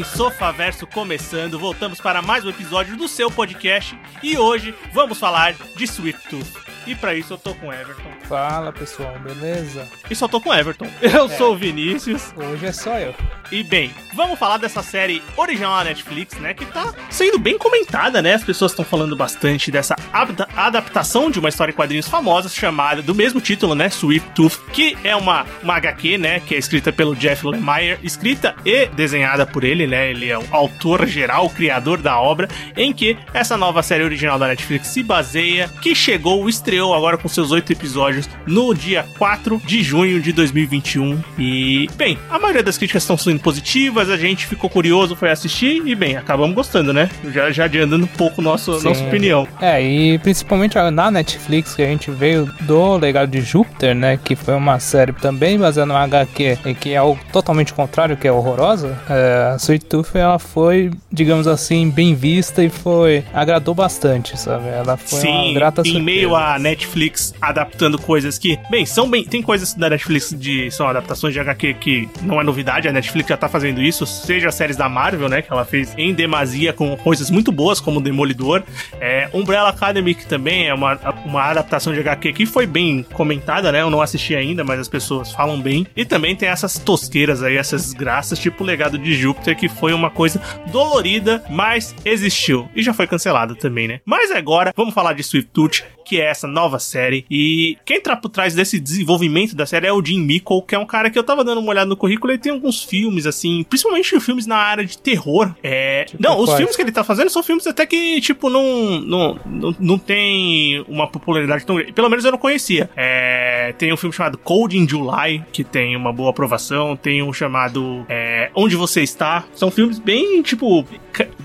bem, Sofaverso começando. Voltamos para mais um episódio do seu podcast e hoje vamos falar de Swift Tooth. E para isso eu tô com Everton. Fala pessoal, beleza? E só tô com Everton. Eu é. sou o Vinícius. Hoje é só eu. E bem, vamos falar dessa série original da Netflix, né? Que tá sendo bem comentada, né? As pessoas estão falando bastante dessa adaptação de uma história em quadrinhos famosa chamada do mesmo título, né? Sweet Tooth, que é uma, uma HQ, né? Que é escrita pelo Jeff Lemire, escrita e desenhada por ele, né? Ele é o autor geral, o criador da obra, em que essa nova série original da Netflix se baseia, que chegou, estreou agora com seus oito episódios no dia 4 de junho de 2021. E, bem, a maioria das críticas estão sendo positivas, a gente ficou curioso, foi assistir e, bem, acabamos gostando, né? Já, já adiantando um pouco nosso, nossa opinião. É, e principalmente na Netflix, que a gente veio do Legado de Júpiter, né? Que foi uma série também baseada no HQ, e que é o totalmente contrário, que é horrorosa. É, a Sweet Tooth, ela foi, digamos assim, bem vista e foi. agradou bastante, sabe? Ela foi Sim, uma grata em meio a Netflix adaptando coisas que, bem, são bem. Tem coisas da Netflix de. são adaptações de HQ que não é novidade, a Netflix já tá fazendo isso, seja as séries da Marvel, né? Que ela fez em demasia com coisas muito boas, como Demolidor. É, Umbrella Academy, que também é uma, uma adaptação de HQ que foi bem comentada, né? Eu não assisti ainda, mas as pessoas falam bem. E também tem essas tosqueiras aí, essas graças, tipo o legado de Júpiter, que foi uma coisa dolorida, mas existiu. E já foi cancelado também, né? Mas agora, vamos falar de Swift Tooth, que é essa nova série. E quem tá por trás desse desenvolvimento da série é o Jim Mickle, que é um cara que eu tava dando uma olhada no currículo. Ele tem alguns filmes, assim, principalmente filmes na área de terror. É. Tipo não, os filmes que ele tá fazendo são filmes até que, tipo, não, não, não, não tem uma popularidade tão grande. Pelo menos eu não conhecia. É, tem um filme chamado Cold in July, que tem uma boa aprovação. Tem um chamado é, Onde Você Está. São filmes bem, tipo,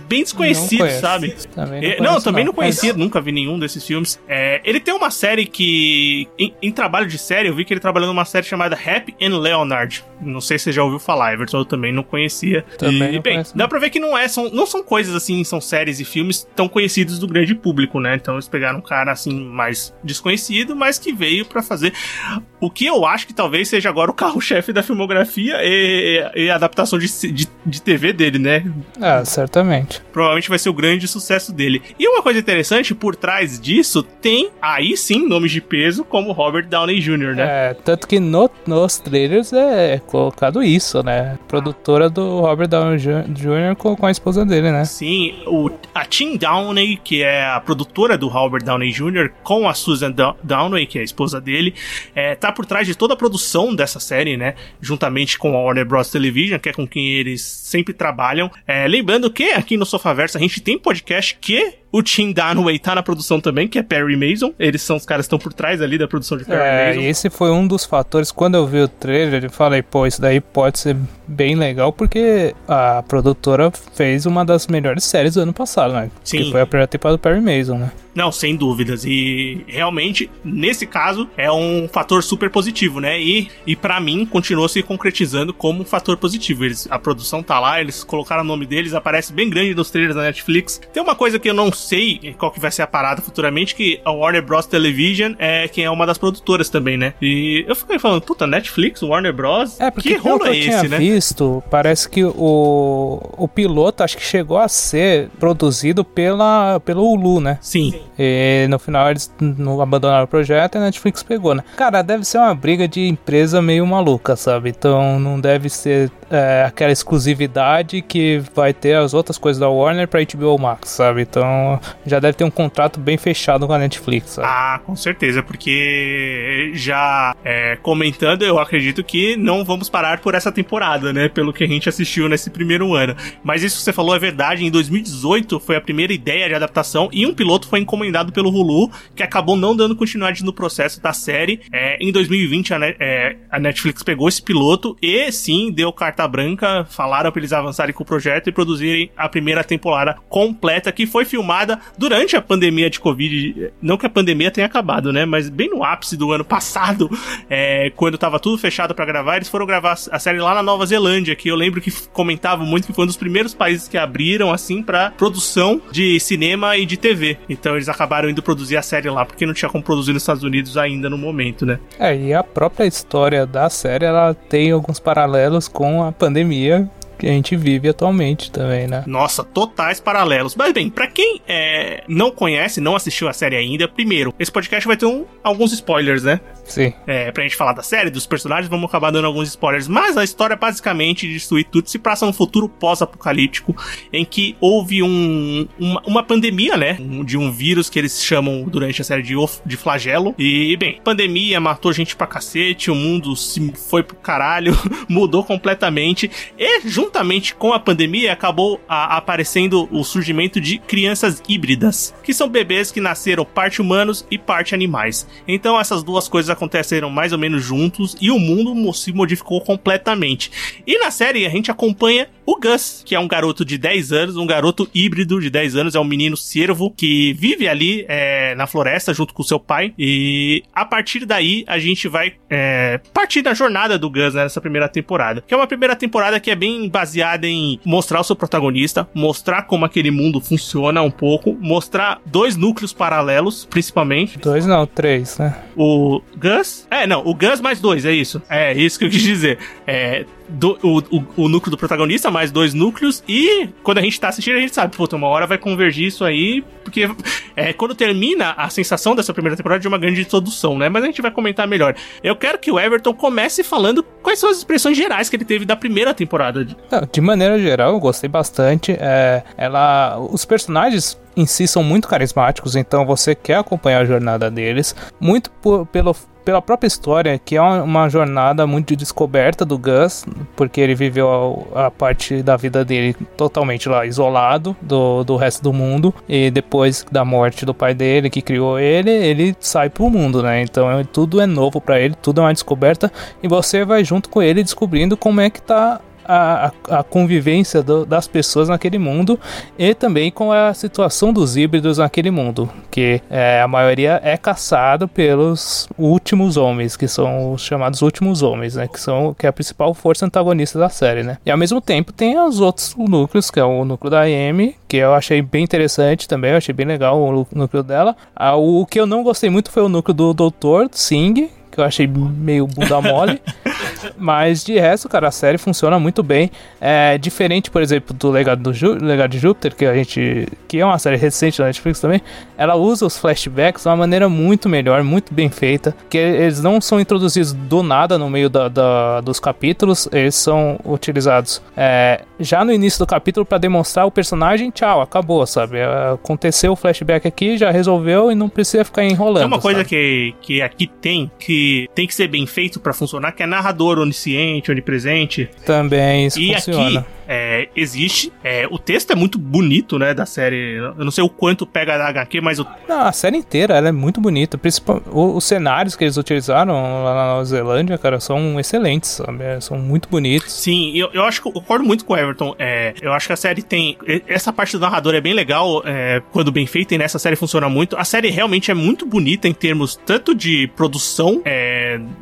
bem desconhecidos, sabe? Também não, é, não, também não, não conhecia, mas... nunca vi nenhum desses filmes. É, ele tem uma série que, em, em, trabalho de série, eu vi que ele trabalhou numa série chamada Happy and Leonard. Não sei se você já ouviu falar, Everton, eu também não conhecia. Também e, não bem, conheço, dá pra ver que não, é, são, não são coisas assim, são séries e filmes tão conhecidos do grande público, né? Então eles pegaram um cara assim, mais desconhecido, mas que veio para fazer o que eu acho que talvez seja agora o carro-chefe da filmografia e, e, e adaptação de, de, de TV dele, né? Ah, certamente. Provavelmente vai ser o grande sucesso dele. E uma coisa interessante, por trás disso, tem aí sim nomes de peso como Robert Downey Jr., né? É, tanto que no, nos trailers é colocado isso, né? Produtora do Robert Downey Jr. com, com a esposa dele, né? Sim, o, a Tim Downey, que é a produtora do Robert Downey Jr., com a Susan Downey, que é a esposa dele, é, tá por trás de toda a produção dessa série, né? Juntamente com a Warner Bros. Television, que é com quem eles sempre trabalham. É, lembrando que aqui no Sofaverso a gente tem podcast que o Tim Dunaway tá na produção também, que é Perry Mason. Eles são os caras que estão por trás ali da produção de Perry é, Mason. E esse foi um dos fatores. Quando eu vi o trailer, eu falei, pô, isso daí pode ser bem legal, porque a produtora fez uma das melhores séries do ano passado, né? Sim. Que foi a primeira temporada do Perry Mason, né? Não, sem dúvidas. E realmente, nesse caso, é um fator super positivo, né? E, e para mim, continua se concretizando como um fator positivo. Eles, a produção tá lá, eles colocaram o nome deles, aparece bem grande nos trailers da Netflix. Tem uma coisa que eu não sei qual que vai ser a parada futuramente, que a Warner Bros. Television é quem é uma das produtoras também, né? E eu fiquei falando, puta, Netflix, Warner Bros. É, porque que rolo é esse, né? Visto, parece que o, o piloto acho que chegou a ser produzido pela, pelo Hulu, né? Sim. E no final eles não abandonaram o projeto e a Netflix pegou, né? Cara, deve ser uma briga de empresa meio maluca, sabe? Então não deve ser é, aquela exclusividade que vai ter as outras coisas da Warner pra HBO Max, sabe? Então já deve ter um contrato bem fechado com a Netflix, sabe? Ah, com certeza, porque já é, comentando, eu acredito que não vamos parar por essa temporada, né? Pelo que a gente assistiu nesse primeiro ano. Mas isso que você falou é verdade, em 2018 foi a primeira ideia de adaptação e um piloto foi encomendado pelo Hulu, que acabou não dando continuidade no processo da série. É, em 2020, a, é, a, Netflix pegou esse piloto e sim deu carta branca, falaram para eles avançarem com o projeto e produzirem a primeira temporada completa, que foi filmada durante a pandemia de Covid. Não que a pandemia tenha acabado, né? Mas bem no ápice do ano passado, é, quando tava tudo fechado para gravar, eles foram gravar a série lá na Nova Zelândia, que eu lembro que comentavam muito que foi um dos primeiros países que abriram assim para produção de cinema e de TV. Então eles acabaram indo produzir a série lá, porque não tinha como produzir nos Estados Unidos ainda no momento, né? É, e a própria história da série, ela tem alguns paralelos com a pandemia que a gente vive atualmente também, né? Nossa, totais paralelos. Mas bem, para quem é, não conhece, não assistiu a série ainda, primeiro, esse podcast vai ter um, alguns spoilers, né? Sim. É, pra gente falar da série, dos personagens, vamos acabar dando alguns spoilers. Mas a história, basicamente, de Destruir Tudo se passa num futuro pós-apocalíptico em que houve um, uma, uma pandemia, né? De um vírus que eles chamam durante a série de, de flagelo. E, bem, pandemia matou gente pra cacete, o mundo se foi pro caralho, mudou completamente. E, junto juntamente com a pandemia, acabou a, aparecendo o surgimento de crianças híbridas, que são bebês que nasceram parte humanos e parte animais. Então essas duas coisas aconteceram mais ou menos juntos e o mundo se modificou completamente. E na série a gente acompanha o Gus, que é um garoto de 10 anos, um garoto híbrido de 10 anos, é um menino cervo que vive ali é, na floresta junto com seu pai. E a partir daí a gente vai é, partir da jornada do Gus né, nessa primeira temporada. Que é uma primeira temporada que é bem baseada em mostrar o seu protagonista, mostrar como aquele mundo funciona um pouco, mostrar dois núcleos paralelos, principalmente. Dois não, três, né? O Gus? É, não, o Gus mais dois, é isso. É isso que eu quis dizer. É, do, o, o, o, núcleo do protagonista, mais dois núcleos, e quando a gente tá assistindo, a gente sabe, puta, uma hora vai convergir isso aí, porque é, quando termina a sensação dessa primeira temporada de uma grande introdução, né? Mas a gente vai comentar melhor. Eu quero que o Everton comece falando quais são as expressões gerais que ele teve da primeira temporada. De maneira geral, eu gostei bastante. É, ela, os personagens em si são muito carismáticos, então você quer acompanhar a jornada deles, muito por, pelo pela própria história, que é uma jornada muito de descoberta do Gus, porque ele viveu a, a, parte da vida dele totalmente lá isolado do, do resto do mundo, e depois da morte do pai dele, que criou ele, ele sai pro mundo, né? Então é, tudo é novo para ele, tudo é uma descoberta, e você vai junto com ele descobrindo como é que tá a, a convivência do, das pessoas naquele mundo e também com a situação dos híbridos naquele mundo, que é, a maioria é caçado pelos últimos homens, que são os chamados últimos homens, né, que são que é a principal força antagonista da série, né. E ao mesmo tempo tem os outros núcleos, que é o núcleo da Amy, que eu achei bem interessante também, eu achei bem legal o núcleo dela. Ah, o que eu não gostei muito foi o núcleo do Doutor Singh, que eu achei meio bunda mole. Mas de resto, cara, a série funciona muito bem. É diferente, por exemplo, do Legado, do Ju Legado de Júpiter, que a gente. que é uma série recente da Netflix também. Ela usa os flashbacks de uma maneira muito melhor, muito bem feita. Que eles não são introduzidos do nada no meio da, da dos capítulos, eles são utilizados é, já no início do capítulo para demonstrar o personagem, tchau, acabou, sabe? Aconteceu o flashback aqui, já resolveu e não precisa ficar enrolando. Tem uma coisa que, que aqui tem, que tem que ser bem feito para funcionar, que é narrador onisciente, onipresente. Também isso e funciona. aqui é, existe. É, o texto é muito bonito, né, da série. Eu não sei o quanto pega da HQ, mas o... Não, a série inteira, ela é muito bonita. Principal, os cenários que eles utilizaram lá na Nova Zelândia, cara, são excelentes, sabe? É, são muito bonitos. Sim, eu, eu acho que eu concordo muito com o Everton. É, eu acho que a série tem... Essa parte do narrador é bem legal, é, quando bem feita, e nessa série funciona muito. A série realmente é muito bonita em termos tanto de produção, é,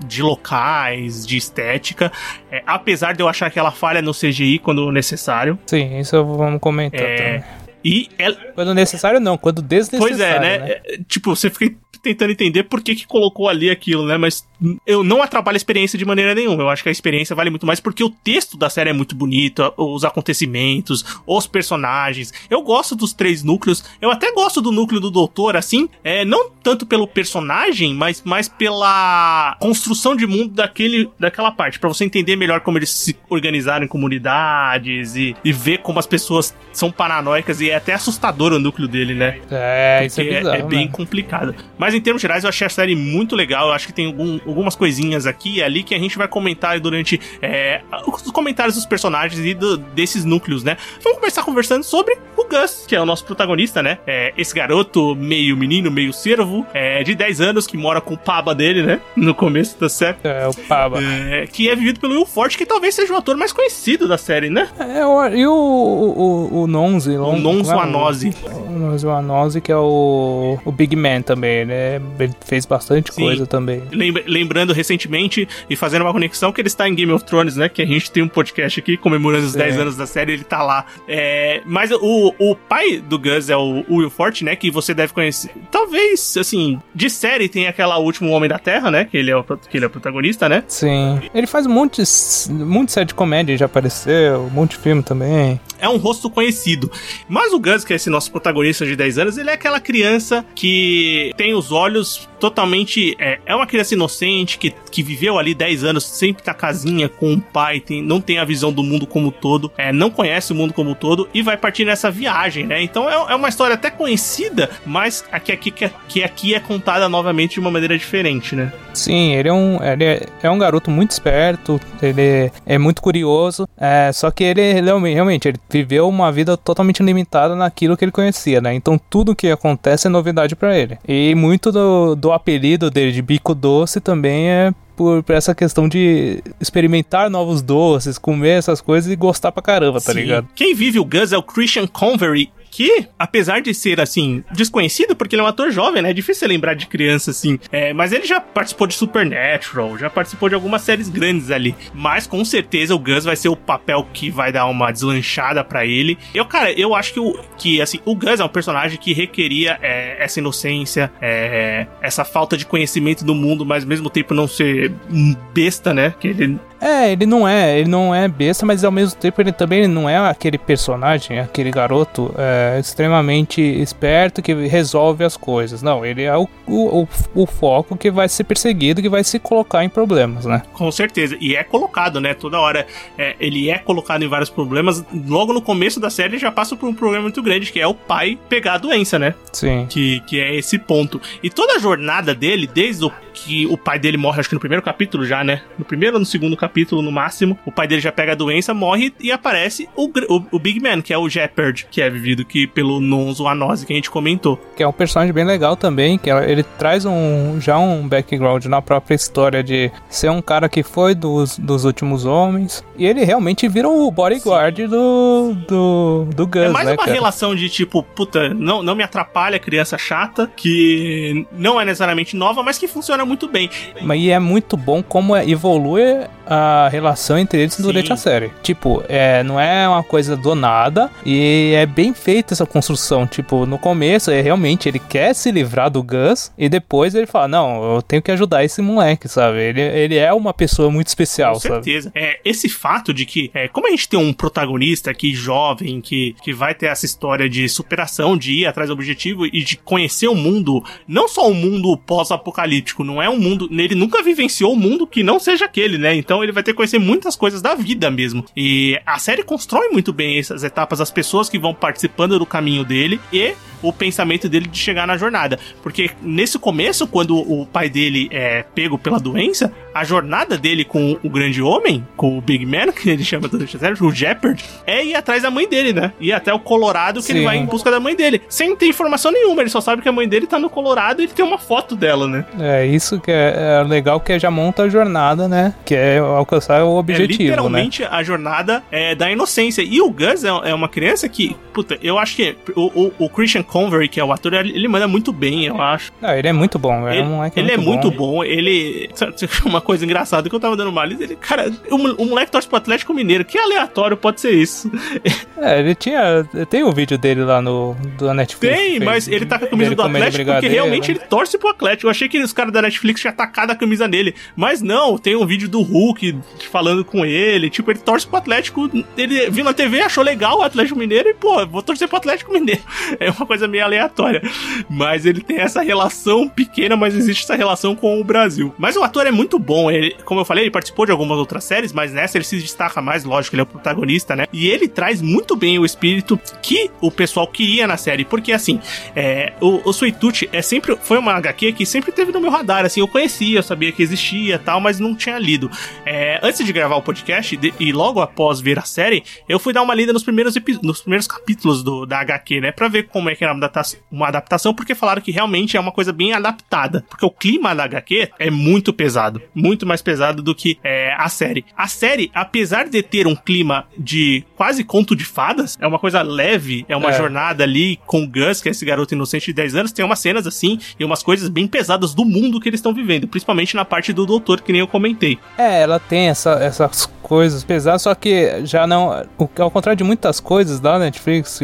de locais, de estética, é, apesar de eu achar que ela falha no CGI quando necessário. Sim, isso vamos comentar é... também. E ela... Quando necessário, não, quando desnecessário. Pois é, né? né? É, tipo, você fica tentando entender por que, que colocou ali aquilo, né? Mas eu não atrapalho a experiência de maneira nenhuma. Eu acho que a experiência vale muito mais porque o texto da série é muito bonito, os acontecimentos, os personagens. Eu gosto dos três núcleos. Eu até gosto do núcleo do doutor, assim, é, não tanto pelo personagem, mas mais pela construção de mundo daquele, daquela parte, para você entender melhor como eles se organizaram em comunidades e, e ver como as pessoas são paranoicas e é até assustador o núcleo dele, né? É, isso é, bizarro, é, é bem complicado. Mas Mas em termos gerais, eu achei a série muito legal. Eu acho que tem algum, algumas coisinhas aqui e ali que a gente vai comentar durante é, os comentários dos personagens e do, desses núcleos, né? Vamos começar conversando sobre o Gus, que é o nosso protagonista, né? É, esse garoto meio menino, meio servo, é, de 10 anos, que mora com o Paba dele, né? No começo da série. É, o Paba. É, que é vivido pelo Will Forte, que talvez seja o ator mais conhecido da série, né? É, o, e o, o, o Nonze? O Nonzo Anose. O Nonzo Anose, que é o, o Big Man também, né? Ele fez bastante Sim. coisa também. Lembra- lembrando recentemente e fazendo uma conexão que ele está em Game of Thrones, né? Que a gente tem um podcast aqui comemorando os Sim. 10 anos da série, ele tá lá. É, mas o, o pai do Gus é o, o Will Forte, né? Que você deve conhecer. Talvez, assim, de série tem aquela Último Homem da Terra, né? Que ele é o, que ele é protagonista, né? Sim. Ele faz muitos, muitos série de comédia, já apareceu, um monte de filme também. é um rosto conhecido. Mas o Gus, que é esse nosso protagonista de 10 anos, ele é aquela criança que tem os olhos totalmente. É, é uma criança inocente que, que viveu ali 10 anos, sempre tá casinha com o pai, tem, não tem a visão do mundo como um todo, é, não conhece o mundo como um todo e vai partir nessa viagem, né? Então é, é uma história até conhecida, mas aqui, aqui, que, que aqui é contada novamente de uma maneira diferente, né? Sim, ele é um, ele é, é um garoto muito esperto, ele é muito curioso, é, só que ele, realmente, ele viveu uma vida totalmente limitada naquilo que ele conhecia, né? Então tudo que acontece é novidade pra ele. E muito do, do apelido dele de bico doce também é por, por essa questão de experimentar novos doces, comer essas coisas e gostar pra caramba, tá Sim. ligado? Quem vive o Gus é o Christian Convery, que, apesar de ser, assim, desconhecido, porque ele é um ator jovem, né? É difícil lembrar de criança, assim. É, mas ele já participou de Supernatural, já participou de algumas séries grandes ali. Mas, com certeza, o Gus vai ser o papel que vai dar uma deslanchada pra ele. Eu, cara, eu acho que, o, que assim, o Gus é um personagem que requeria é, essa inocência, é, essa falta de conhecimento do mundo, mas, ao mesmo tempo, não ser besta, né? Que ele É, ele não é, ele não é besta, mas ao mesmo tempo ele também não é aquele personagem, aquele garoto é, extremamente esperto que resolve as coisas. Não, ele é o, o, o, foco que vai ser perseguido, que vai se colocar em problemas, né? Com certeza. E é colocado, né? Toda hora é, ele é colocado em vários problemas. Logo no começo da série já passa por um problema muito grande, que é o pai pegar a doença, né? Sim. Que, que é esse ponto. E toda a jornada dele, desde o que o pai dele morre, acho que no primeiro capítulo já, né? No primeiro ou no segundo capítulo, no máximo, o pai dele já pega a doença, morre e aparece o, o, o Big Man, que é o Shepard, que é vivido aqui pelo Nonzo Anose, que a gente comentou. Que é um personagem bem legal também, que ela- ele traz um já um background na própria história de ser um cara que foi dos, dos últimos homens. E ele realmente vira o bodyguard do, do, do Gus, É mais né, uma cara? relação de tipo, puta, não, não me atrapalha, criança chata, que não é necessariamente nova, mas que funciona muito bem. Mas e é muito bom como é- evolui a relação entre eles durante Sim. a série. Tipo, é, não é uma coisa do nada e é bem feita essa construção. Tipo, no começo, é realmente ele quer se livrar do Gus e depois ele fala: Não, eu tenho que ajudar esse moleque, sabe? Ele, ele é uma pessoa muito especial, Com sabe? certeza. É, esse fato de que, é, como a gente tem um protagonista aqui jovem, que, que vai ter essa história de superação, de ir atrás do objetivo e de conhecer o mundo, não só o mundo pós-apocalíptico, não é um mundo. Ele nunca vivenciou um mundo que não seja aquele, né? Então ele vai ter que conhecer muitas coisas da vida mesmo. E a série constrói muito bem essas etapas, as pessoas que vão participando do caminho dele e o pensamento dele de chegar na jornada. Porque nesse começo, quando o pai dele é pego pela doença, a jornada dele com o grande homem, com o Big Man, que ele chama durante a série, o Jeopard, é ir atrás da mãe dele, né? Ir até o Colorado que ele Sim. vai em busca da mãe dele. Sem ter informação nenhuma, ele só sabe que a mãe dele tá no Colorado e ele tem uma foto dela, né? É isso que é, é legal que já monta a jornada, né? Que é alcançar o É objetivo, né? literalmente a jornada é, da inocência. E o Gus é, é uma criança que, puta, eu acho que o, o, o Christian Convery, que é o ator, ele manda muito bem, eu acho. Ah, ele é muito bom, é Ele, um moleque ele é muito bom. Ele. Uma coisa engraçada que eu tava dando uma lista. Ele, cara, o, o moleque torce pro Atlético Mineiro. Que aleatório pode ser isso? É, ele tinha. Tem o vídeo dele lá no do Netflix. Tem, mas ele tá com a camisa do Atlético porque realmente ele torce pro Atlético. Eu achei que os caras da Netflix tinham atacado a camisa dele. Mas não, tem um vídeo do Hulk falando com ele. Tipo, ele torce pro Atlético. Ele viu na TV, achou legal o Atlético Mineiro e, pô, vou torcer pro Atlético Mineiro. É uma coisa meio aleatória. Mas ele tem essa relação pequena, mas existe essa relação com o Brasil. Mas o ator é muito bom. Ele, como eu falei, ele participou de algumas outras séries, mas nessa ele se destaca mais, lógico, ele é o protagonista, né? E ele traz muito bem o espírito que o pessoal queria na série. Porque, assim, é, o, o Suitucci é sempre, foi uma HQ que sempre teve no meu radar, assim, eu conhecia, eu sabia que existia tal, mas não tinha lido. É, antes de gravar o podcast de, e logo após ver a série, eu fui dar uma lida nos primeiros, nos primeiros capítulos do, da HQ, né? Pra ver como é que era uma adaptação, porque falaram que realmente é uma coisa bem adaptada. Porque o clima da HQ é muito pesado. Muito mais pesado do que é, a série. A série, apesar de ter um clima de quase conto de fadas, é uma coisa leve, é uma é. jornada ali com o Gus, que é esse garoto inocente de 10 anos, tem umas cenas assim e umas coisas bem pesadas do mundo que eles estão vivendo, principalmente na parte do doutor, que nem eu comentei. É, ela tem essa, essas coisas pesadas, só que já não. Ao contrário de muitas coisas da Netflix,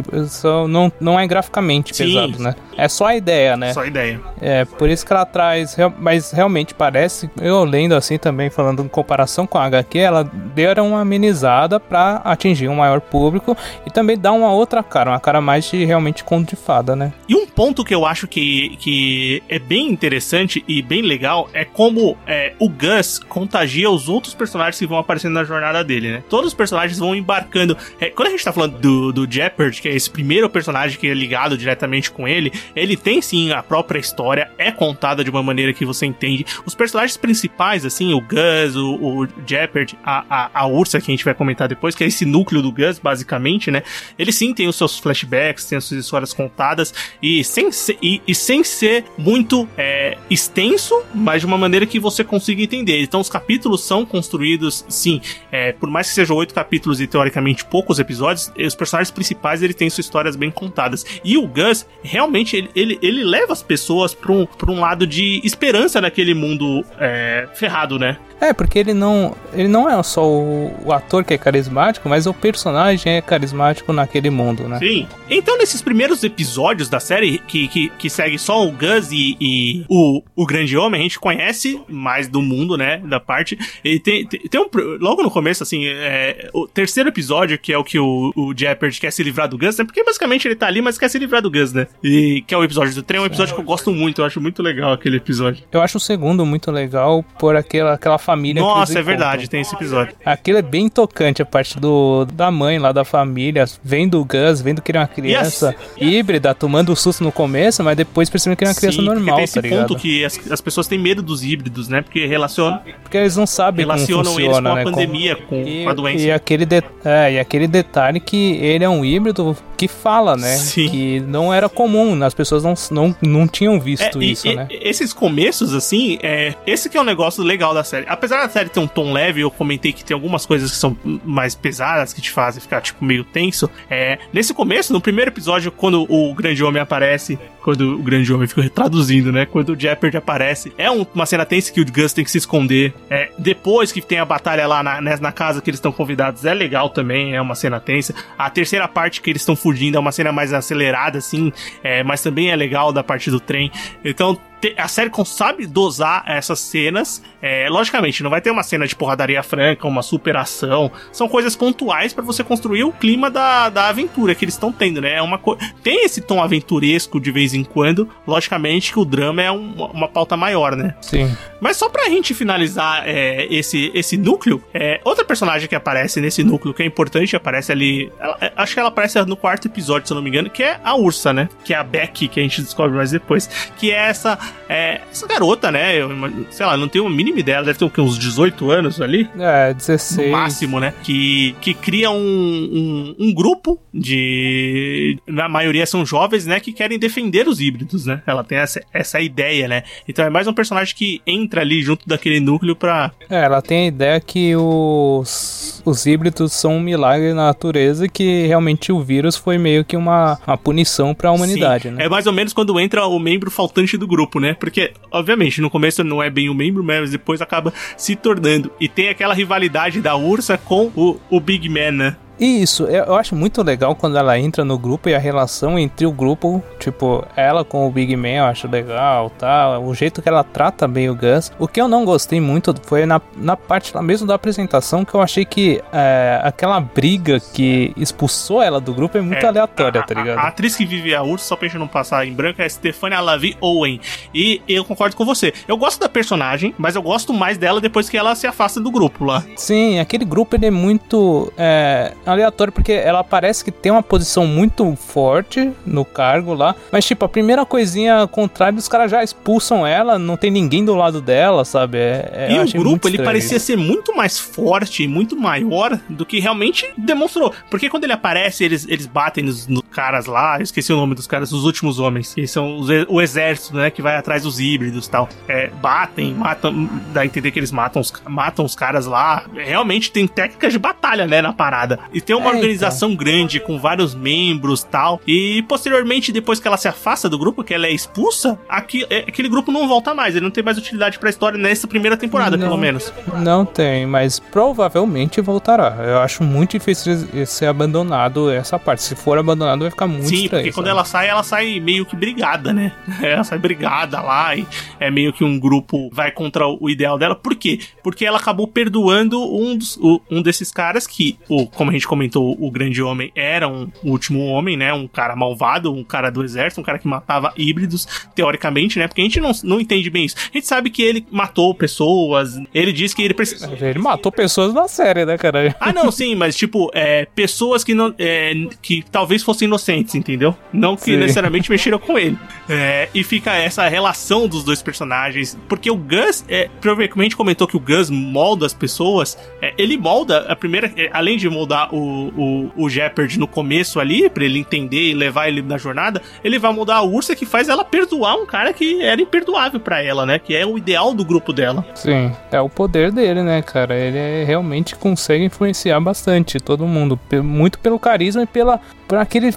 não, não é graficamente Sim. pesado, né? É só a ideia, né? Só a ideia. É, por isso que ela traz. Mas realmente parece, eu lendo assim também, falando em comparação com a HQ, ela deu uma amenizada para atingir um maior público e também dá uma outra cara, uma cara mais de realmente conto de fada, né? E um ponto que eu acho que, que é bem interessante e bem legal é como é, o Gus contagia os outros personagens que vão aparecendo na jornada dele, né? Todos os personagens vão embarcando. É, quando a gente tá falando do, do Jeopard, que é esse primeiro personagem que é ligado diretamente com ele, ele tem sim a própria história, é contada de uma maneira que você entende. Os personagens principais, assim, o Gus, o, o Jeopard, a, a, a Ursa, que a gente vai comentar depois, que é esse núcleo do Gus, basicamente, né? Ele sim tem os seus flashbacks, tem as suas histórias contadas, e sem ser, e, e sem ser muito é, extenso, mas de uma maneira que você consiga entender. Então, os capítulos são construídos, sim, é, por mais que sejam oito capítulos e teoricamente poucos episódios, os personagens principais ele tem suas histórias bem contadas. E o Gus, realmente, ele, ele, ele leva as pessoas para um, pra um lado de esperança naquele mundo é, ferrado, né? É, porque ele não, ele não é só o, o, ator que é carismático, mas o personagem é carismático naquele mundo, né? Sim. Então, nesses primeiros episódios da série, que, que, que segue só o Gus e, e, o, o Grande Homem, a gente conhece mais do mundo, né? Da parte. E tem, tem, tem um. Logo no começo, assim, é, o terceiro episódio, que é o que o, o Jeopard quer se livrar do Gus, né? Porque basicamente ele tá ali, mas quer se livrar do Gus, né? E que é o episódio do trem, é um episódio que eu gosto muito, eu acho muito legal aquele episódio. Eu acho o segundo muito legal por aquela, aquela família Nossa, é verdade, tem esse episódio. Aquilo é bem tocante, a parte do, da mãe lá da família, vendo o Gus, vendo que ele é uma criança yes. híbrida, tomando o susto no começo, mas depois percebendo que ele é uma criança Sim, normal, tem esse tá ponto que as, as pessoas têm medo dos híbridos, né? Porque relacionam... Porque eles não sabem relacionam como funciona, eles com a né? pandemia, com, e, com a doença. E aquele, de, é, e aquele detalhe que ele é um híbrido que fala, né? Sim. Que não era comum, as pessoas não, não, não tinham visto é, isso, e, né? Esses começos, assim, é, esse que é um negócio legal da série. Apesar da série ter um tom leve, eu comentei que tem algumas coisas que são mais pesadas, que te fazem ficar, tipo, meio tenso. É, nesse começo, no primeiro episódio, quando o grande homem aparece, quando o grande homem fica traduzindo, né? Quando o Jeopardy aparece, é um, uma cena tensa que o Gus tem que se esconder. É, depois que tem a batalha lá na, né, na casa que eles estão convidados, é legal também, é uma cena tensa. A terceira parte que eles estão fugindo é uma cena mais acelerada, assim, é, mas também é legal da parte do trem. Então a série sabe dosar essas cenas. É, logicamente, não vai ter uma cena de porradaria franca, uma superação. São coisas pontuais para você construir o clima da, da aventura que eles estão tendo, né? É uma Tem esse tom aventuresco de vez em quando. Logicamente que o drama é um, uma pauta maior, né? Sim. Mas só pra gente finalizar é, esse, esse núcleo, é, outra personagem que aparece nesse núcleo que é importante, aparece ali. Ela, é, acho que ela aparece no quarto episódio, se eu não me engano, que é a Ursa, né? Que é a Becky, que a gente descobre mais depois. Que é essa é, essa garota, né? Eu, sei lá, não tenho a mínima ideia, deve ter o quê, uns 18 anos ali? É, 16. No máximo, né? Que, que cria um, um, um, grupo de. Na maioria são jovens, né? Que querem defender os híbridos, né? Ela tem essa, essa ideia, né? Então é mais um personagem que entra ali junto daquele núcleo pra. É, ela tem a ideia que os, os híbridos são um milagre na natureza que realmente o vírus foi meio que uma, uma punição pra humanidade, Sim. né? É mais ou menos quando entra o membro faltante do grupo, né? Porque, obviamente, no começo não é bem o membro, mas depois acaba se tornando. E tem aquela rivalidade da Ursa com o, o Big Man, né? Isso, eu, acho muito legal quando ela entra no grupo e a relação entre o grupo, tipo, ela com o Big Man, eu acho legal, tá? O jeito que ela trata bem o Gus. O que eu não gostei muito foi na, na parte lá mesmo da apresentação que eu achei que é, aquela briga que expulsou ela do grupo é muito É, aleatória, a, tá ligado? A, a atriz que vive a urso, só pra gente não passar em branco, é Stefania Lavi Owen. E eu concordo com você. Eu gosto da personagem, mas eu gosto mais dela depois que ela se afasta do grupo lá. Sim, aquele grupo ele é muito é, aleatório porque ela parece que tem uma posição muito forte no cargo lá, mas tipo, a primeira coisinha contrária, os caras já expulsam ela, não tem ninguém do lado dela, sabe? É, é, e o grupo, ele parecia isso. ser muito mais forte e muito maior do que realmente demonstrou. Porque quando ele aparece, eles, eles batem nos, nos caras lá, eu esqueci o nome dos caras, os últimos homens, que são os o exército, né, que vai atrás dos híbridos e tal. É, batem, matam, dá a entender que eles matam os, matam os caras lá. Realmente tem técnicas de batalha, né, na parada. E tem uma É, organização grande com vários membros tal. E posteriormente, depois que ela se afasta do grupo, que ela é expulsa, aqui, é- aquele grupo não volta mais. Ele não tem mais utilidade pra história nessa primeira temporada, Não. pelo menos. Não tem, mas provavelmente voltará. Eu acho muito difícil ser abandonado essa parte. Se for abandonado, vai ficar muito Sim, estranho. porque quando ela sai, ela sai meio que brigada, né? Ela sai brigada lá e é meio que um grupo vai contra o ideal dela. Por quê? Porque ela acabou perdoando um, dos- um desses caras que, o, como a gente comentou, o grande homem era um último homem, né? Um cara malvado, um cara do exército, um cara que matava híbridos, teoricamente, né? Porque a gente não, não entende bem isso. A gente sabe que ele matou pessoas, ele disse que ele precisa. Ele matou pessoas na série, né, cara? Ah, não, sim, mas tipo, é, pessoas que, não, é, que talvez fossem inocentes, entendeu? Não que Sim. necessariamente mexeram com ele. É, e fica essa relação dos dois personagens. Porque o Gus, é, provavelmente comentou que o Gus molda as pessoas. é, ele molda a primeira. é, além de moldar o, o, o Jeopardy no começo ali, pra ele entender e levar ele na jornada, ele vai moldar a Ursa que faz ela perdoar um cara que era imperdoável pra ela, né? Que é o ideal do grupo dela. Sim, é o poder dele, né, cara? Ele é- realmente consegue influenciar bastante todo mundo, muito pelo carisma e pela por aquele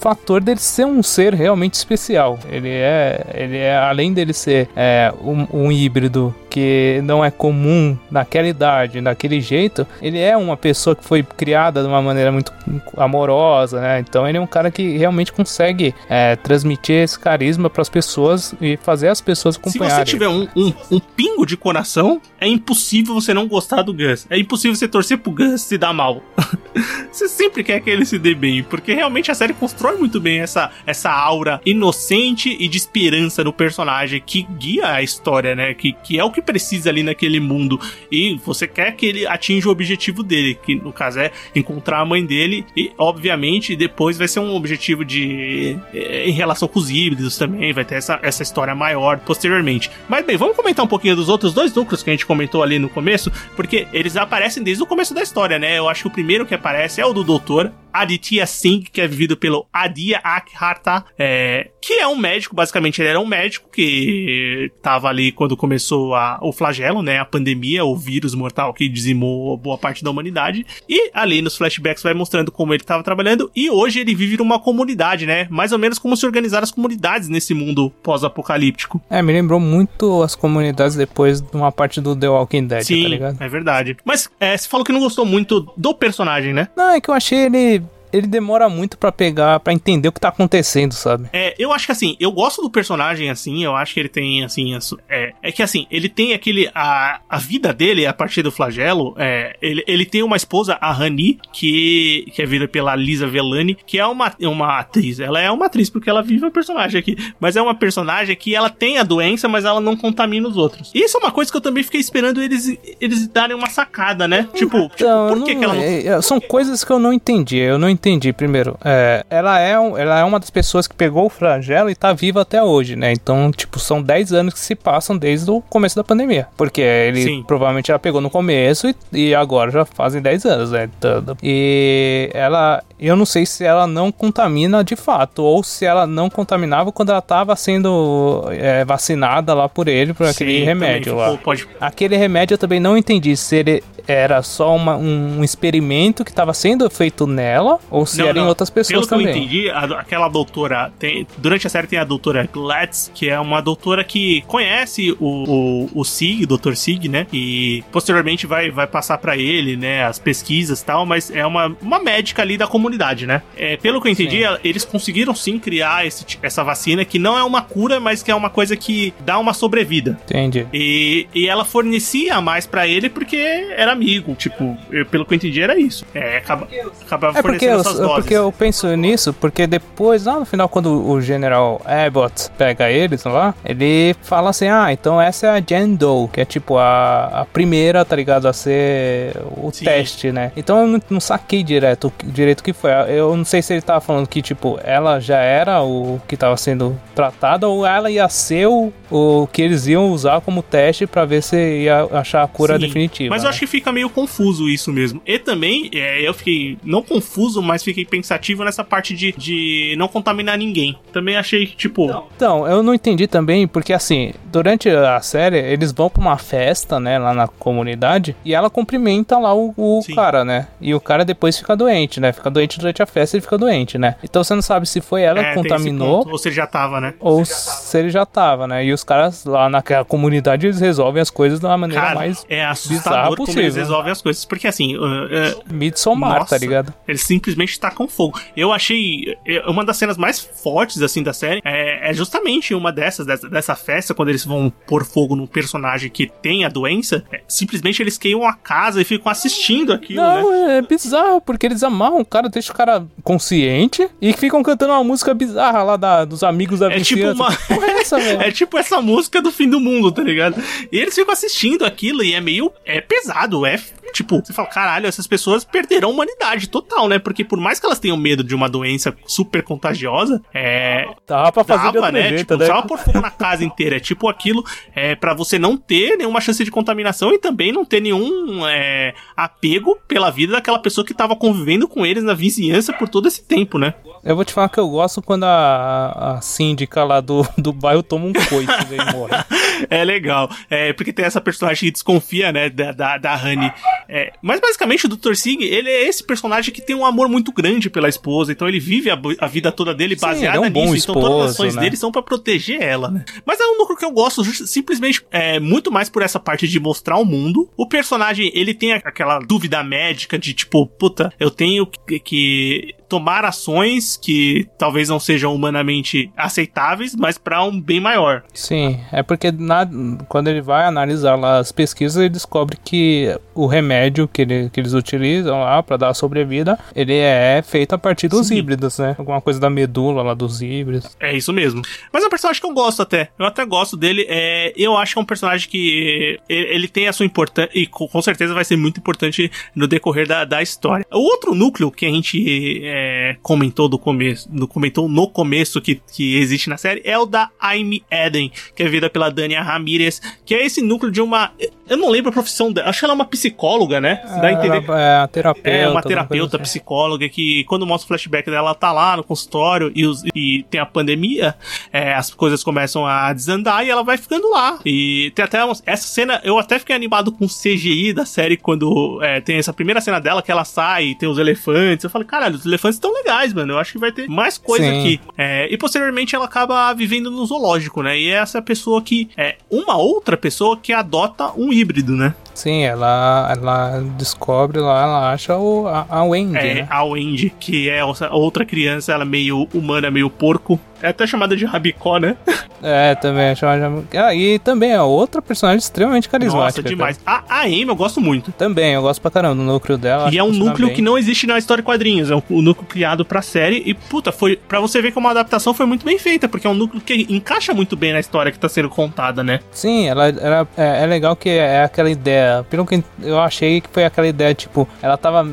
fator dele ser um ser realmente especial. Ele é, ele é além dele ser é, um, um híbrido que não é comum naquela idade, daquele jeito, ele é uma pessoa que foi criada de uma maneira muito amorosa, né? Então ele é um cara que realmente consegue é, transmitir esse carisma para as pessoas e fazer as pessoas Se acompanharem. você tiver um, um, um pingo de coração, é impossível você não gostar do Gus. É impossível você torcer pro Gus se dar mal. você sempre quer que ele se dê bem, porque realmente a série constrói muito bem essa, essa aura inocente e de esperança no personagem que guia a história, né? Que, que é o que precisa ali naquele mundo. E você quer que ele atinja o objetivo dele, que no caso é encontrar a mãe dele. E, obviamente, depois vai ser um objetivo de. eh, em relação com os híbridos também. Vai ter essa, essa história maior posteriormente. Mas bem, vamos comentar um pouquinho dos outros dois núcleos que a gente comentou ali no começo, porque eles aparecem desde o começo da história, né? Eu acho que o primeiro que aparece é o do doutor. Aditya Singh, que é vivido pelo Adia Akharta, é, que é um médico, basicamente ele era um médico que tava ali quando começou a, o flagelo, né, a pandemia, o vírus mortal que dizimou boa parte da humanidade, e ali nos flashbacks vai mostrando como ele tava trabalhando, e hoje ele vive numa comunidade, né, mais ou menos como se organizar as comunidades nesse mundo pós-apocalíptico. É, me lembrou muito as comunidades depois de uma parte do The Walking Dead, tá Sim, ligado? é verdade. Mas é, você falou que não gostou muito do personagem, né? Não, é que eu achei ele. Ele demora muito pra pegar, pra entender o que tá acontecendo, sabe? É, eu acho que assim, eu gosto do personagem assim, eu acho que ele tem assim, é, é que assim, ele tem aquele, a, a vida dele a partir do flagelo, é, ele, ele tem uma esposa, a Rani, que, que é vivida pela Lisa Velani, que é uma, uma atriz, ela é uma atriz porque ela vive o personagem aqui, mas é uma personagem que ela tem a doença, mas ela não contamina os outros. E isso é uma coisa que eu também fiquei esperando eles, eles darem uma sacada, né? Tipo, tipo Então, por que, não- que ela não é, é, São coisas que eu não entendi. Eu não entendi, primeiro. É, ela, é um- ela é uma das pessoas que pegou o flagelo e tá viva até hoje, né? Então, tipo, são 10 anos que se passam desde o começo da pandemia. Porque ele Sim. provavelmente ela pegou no começo e, e agora já fazem 10 anos, né? Então, E ela. Eu não sei se ela não contamina de fato, ou se ela não contaminava quando ela tava sendo é, vacinada lá por ele, por aquele Sim, remédio lá. ficou- pode, Aquele remédio eu também não entendi se ele era só uma- um experimento que estava sendo feito nela Ou se Não, eram não. outras pessoas Pelo que também. eu entendi, a- aquela doutora. Tem, durante a série tem a doutora Gladys, que é uma doutora que conhece o, o, o Sig, o Dr. Sig, né? E posteriormente vai, vai passar pra ele, né? As pesquisas e tal, mas é uma, uma médica ali da comunidade, né? É, pelo que eu entendi, Sim. eles conseguiram sim criar esse essa vacina que não é uma cura, mas que é uma coisa que dá uma sobrevida. Entendi. E, e ela fornecia mais pra ele porque era amigo. Tipo, eu- pelo que eu entendi, era isso. É, acaba, acabava É porque, fornecendo eu, essas doses. porque eu penso nisso, porque depois, lá no final, quando o General Abbott pega eles lá, ele fala assim: ah, então essa é a Jen Doe, que é tipo a, a primeira, tá ligado? A ser o Sim. teste, né? Então eu não, não saquei direto, direito o que foi. Eu não sei se ele tava falando que, tipo, ela já era o que tava sendo tratada ou ela ia ser o, o que eles iam usar como teste pra ver se ia achar a cura Sim, definitiva. Mas eu né? acho que fica meio confuso isso mesmo. E também, é, eu fiquei, não confuso, mas fiquei pensativo nessa parte de, de não contaminar ninguém. Também achei, tipo, Então, eu não entendi também, porque assim, durante a série, eles vão pra uma festa, né, lá na comunidade, e ela cumprimenta lá o, o cara, né? E o cara depois fica doente, né? Fica doente durante a festa e fica doente, né? Então você não sabe se foi ela é, que contaminou ponto. Ou seja, já tava, né? ou se ele já tava, né? E os caras lá naquela comunidade, eles resolvem as coisas de uma maneira Cara, mais é bizarra assustador como possível. eles resolvem as coisas. Porque assim, uh, uh, Midsommar, Nossa, tá ligado? Eles simplesmente tacam fogo. Eu achei. é, Uma das cenas mais fortes, assim, da série é, é justamente uma dessas, dessa, dessa festa, quando eles vão pôr fogo num personagem que tem a doença. é, simplesmente eles queimam a casa e ficam assistindo aquilo, né? Não, é bizarro, porque eles amarram o cara, deixam o cara consciente e ficam cantando uma música bizarra lá da, dos amigos da É tipo vizinhança. uma- Que porra é essa? É tipo essa música do fim do mundo, tá ligado? E eles ficam assistindo aquilo e é meio. É pesado, é. Tipo, você fala, caralho, essas pessoas perderam a humanidade total, né? Porque por mais que elas tenham medo de uma doença super contagiosa, é. Dava pra fazer Dava, né? jeito, tipo, né? só pôr fogo na casa inteira. É tipo aquilo, é para você não ter nenhuma chance de contaminação e também não ter nenhum é, apego pela vida daquela pessoa que tava convivendo com eles na vizinhança por todo esse tempo, né? Eu vou te falar que eu gosto quando a, a síndica lá do, do bairro toma um coice e morre. É legal. É, porque tem essa personagem que desconfia, né, da, da, da Honey. É, mas basicamente o Dr. Sig, ele é esse personagem que tem um amor muito grande pela esposa, então ele vive a, a vida toda dele Sim, baseada ele é um bom nisso, então todas as esposo, ações né? dele são pra proteger ela, né? Mas é um núcleo que eu gosto simplesmente é, muito mais por essa parte de mostrar o mundo. O personagem, ele tem aquela dúvida médica de tipo, puta, eu tenho que, que tomar ações que talvez não sejam humanamente aceitáveis, mas pra um bem maior. Sim, é porque na- quando ele vai analisar lá as pesquisas, ele descobre que o remédio que, ele- que eles utilizam lá pra dar a sobrevida, ele é feito a partir dos Sim. híbridos, né? Alguma coisa da medula lá dos híbridos. É isso mesmo. Mas é um personagem que eu gosto até. Eu até gosto dele. É, eu acho que é um personagem que ele tem a sua importância e co- com certeza vai ser muito importante no decorrer da, da história. O outro núcleo que a gente é, comentou do começo, no, comentou no começo que, que existe na série é o da Amy Eden, que é vida pela Dania Ramirez, que é esse núcleo de uma. Eu não lembro a profissão dela. Acho que ela é uma psicóloga, né? Dá a entender Ela é a terapeuta. é, uma terapeuta, assim. psicóloga, que quando mostra o flashback dela, ela tá lá no consultório e, os- e tem a pandemia, é, as coisas começam a desandar e ela vai ficando lá. E tem até umas- essa cena, eu até fiquei animado com o CGI da série quando é, tem essa primeira cena dela que ela sai e tem os elefantes. Eu falei, caralho, os elefantes estão legais, mano. Eu acho que vai ter mais coisa Sim. aqui. É, e posteriormente ela acaba vivendo no zoológico, né? E é essa pessoa que é uma outra pessoa que adota um híbrido, né? Sim, ela, ela descobre lá, ela acha o, a, a Wendy, É, né? a Wendy, que é outra criança, ela meio humana, meio porco. É até chamada de Rabicó, né? É, também é chamada de- Ah, e também é outra personagem extremamente carismática. Nossa, demais. A, a Amy eu gosto muito. Também, eu gosto pra caramba do núcleo dela. E é um núcleo bem. que não existe na história de quadrinhos. É um núcleo criado pra série. E, puta, foi. Pra você ver que uma adaptação foi muito bem feita, porque é um núcleo que encaixa muito bem na história que tá sendo contada, né? Sim, ela, ela- é, é legal que é aquela ideia. Pelo que eu achei que foi aquela ideia, tipo, ela tava.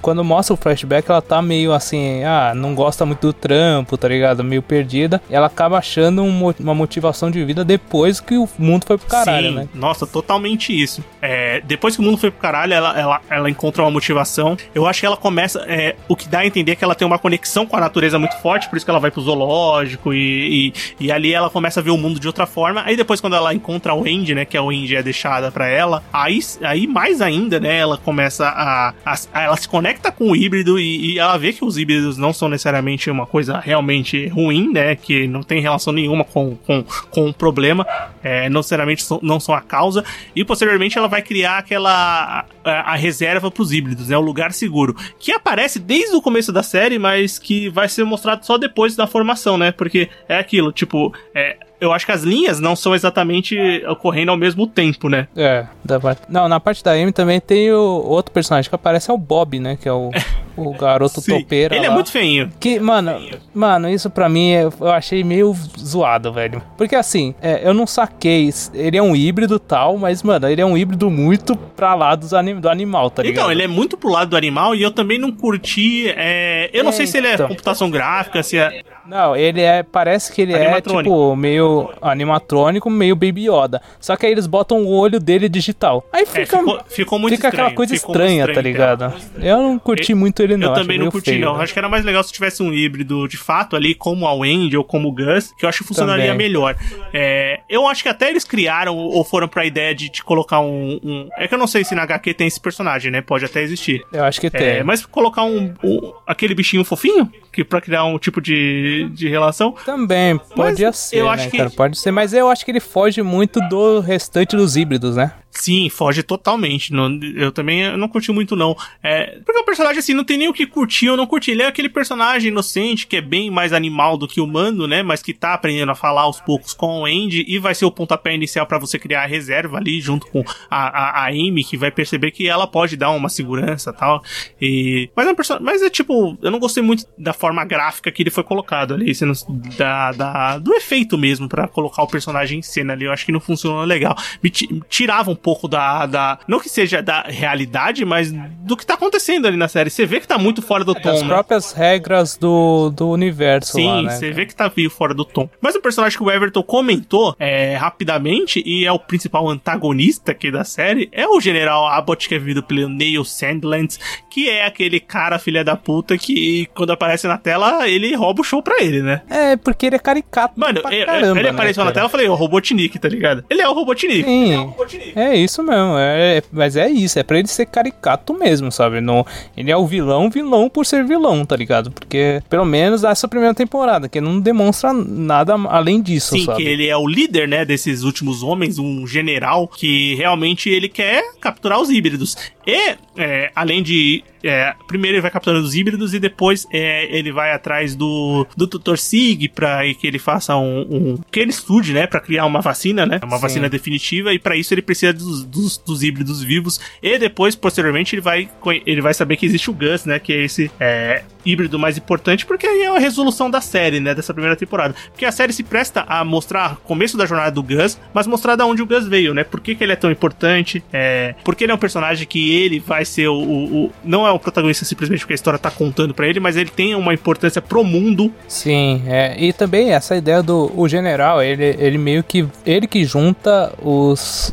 Quando mostra o flashback, ela tá meio assim, ah, não gosta muito do trampo, tá ligado? Meio perdida. E ela acaba achando um uma motivação de vida depois que o mundo foi pro caralho, Sim, né? Nossa, totalmente isso. É, depois que o mundo foi pro caralho, ela, ela, ela encontra uma motivação. Eu acho que ela começa. é, o que dá a entender é que ela tem uma conexão com a natureza muito forte, por isso que ela vai pro zoológico e, e, e ali ela começa a ver o mundo de outra forma. Aí depois, quando ela encontra a Wendy, né? Que a Wendy é deixada pra ela, aí, aí mais ainda, né? Ela começa a, a- a- Ela se conecta conecta com o híbrido e, e, ela vê que os híbridos não são necessariamente uma coisa realmente ruim, né? Que não tem relação nenhuma com, com, com o problema, é, não necessariamente são, não são a causa. E posteriormente ela vai criar aquela a, a reserva para os híbridos, né? O lugar seguro, que aparece desde o começo da série, mas que vai ser mostrado só depois da formação, né? Porque é aquilo, tipo, é, eu acho que as linhas não são exatamente ocorrendo ao mesmo tempo, né? É, da parte... Não, na parte da Amy também tem o outro personagem que aparece, é o Bob, né? Que é o, o garoto Sim. topeira Ele é lá. muito feinho. Que, mano, mano, isso pra mim eu achei meio zoado, velho. Porque assim, é, eu não saquei. Ele é um híbrido tal, mas, mano, ele é um híbrido muito pra lá dos anim, do animal, tá ligado? Então, ele é muito pro lado do animal e eu também não curti. é, Eu não sei se ele é Então. computação gráfica, se é. Não, ele é. Parece que ele é, tipo, meio animatrônico, meio Baby Yoda. Só que aí eles botam o olho dele digital. Aí É, fica. ficou, ficou muito Fica aquela estranho, coisa ficou muito estranha, tá ligado? então. Eu não curti muito ele, não. eu também não curti, feio, não. né? Acho que era mais legal se tivesse um híbrido de fato ali, como a Wendy ou como o Gus, que eu acho que funcionaria Também. melhor. É, eu acho que até eles criaram ou foram pra ideia de, de colocar um, um- É que eu não sei se na HQ tem esse personagem, né? Pode até existir. Eu acho que tem. É, mas colocar um, um- aquele bichinho fofinho, que pra criar um tipo de, de relação. Também, podia Mas ser, eu né, acho que- cara? Pode ser, mas eu acho que ele foge muito do restante dos híbridos, né? Sim, foge totalmente. Não- eu também não curti muito, não. É, porque o personagem, assim, não tem nem o que curtir ou não curtir. Ele é aquele personagem inocente, que é bem mais animal do que humano, né? Mas que tá aprendendo a falar aos poucos com o Andy e vai ser o pontapé inicial pra você criar a reserva ali, junto com a, a, a Amy, que vai perceber que ela pode dar uma segurança tal. E, mas, é um perso- mas é tipo, eu não gostei muito da forma gráfica que ele foi colocado ali, sendo, da, da, do efeito mesmo pra colocar o personagem em cena ali. Eu acho que não funcionou legal. Me ti- tirava um pouco da, da. Não que seja da realidade, mas do que tá acontecendo ali na série. Você vê que tá muito fora do As tom, né? próprias regras do, do universo lá, Sim, né? você cara? vê que tá meio fora do tom. Mas o personagem que o Everton comentou é, rapidamente, e é o principal antagonista aqui da série, é o General Abbott, que é vivido pelo Neil Sandlands, que é aquele cara filha da puta que quando aparece na tela, ele rouba o show pra ele, né? É, porque ele é caricato Mano, caramba, ele né, apareceu na cara? tela e falei, o Robotnik, tá ligado? Ele é o Robotnik. Sim, é isso mesmo, é, mas é isso, é pra ele ser caricato mesmo, sabe? Não, ele é o vilão, vilão por ser vilão, tá ligado? Porque, pelo menos nessa primeira temporada, que não demonstra nada além disso, Sim, sabe? que ele é o líder, né, desses últimos homens, um general que realmente ele quer capturar os híbridos. E, é, além de. é, primeiro ele vai capturando os híbridos e depois é, ele vai atrás do, do tutor Sig pra que ele faça um, um- que ele estude, né, Pra criar uma vacina, né, uma Sim. vacina definitiva e pra isso ele precisa dos, dos, dos híbridos vivos e depois posteriormente ele vai ele vai saber que existe o Gus, né, que é esse é, híbrido mais importante porque aí é a resolução da série, né, dessa primeira temporada, porque a série se presta a mostrar o começo da jornada do Gus, mas mostrar da onde o Gus veio, né, por que, que ele é tão importante, é, porque ele é um personagem que ele vai ser o, o- o- não é o protagonista simplesmente porque a história tá contando pra ele, mas ele tem uma importância pro mundo. Sim, é, e também essa ideia do o general, ele, ele meio que ele que junta os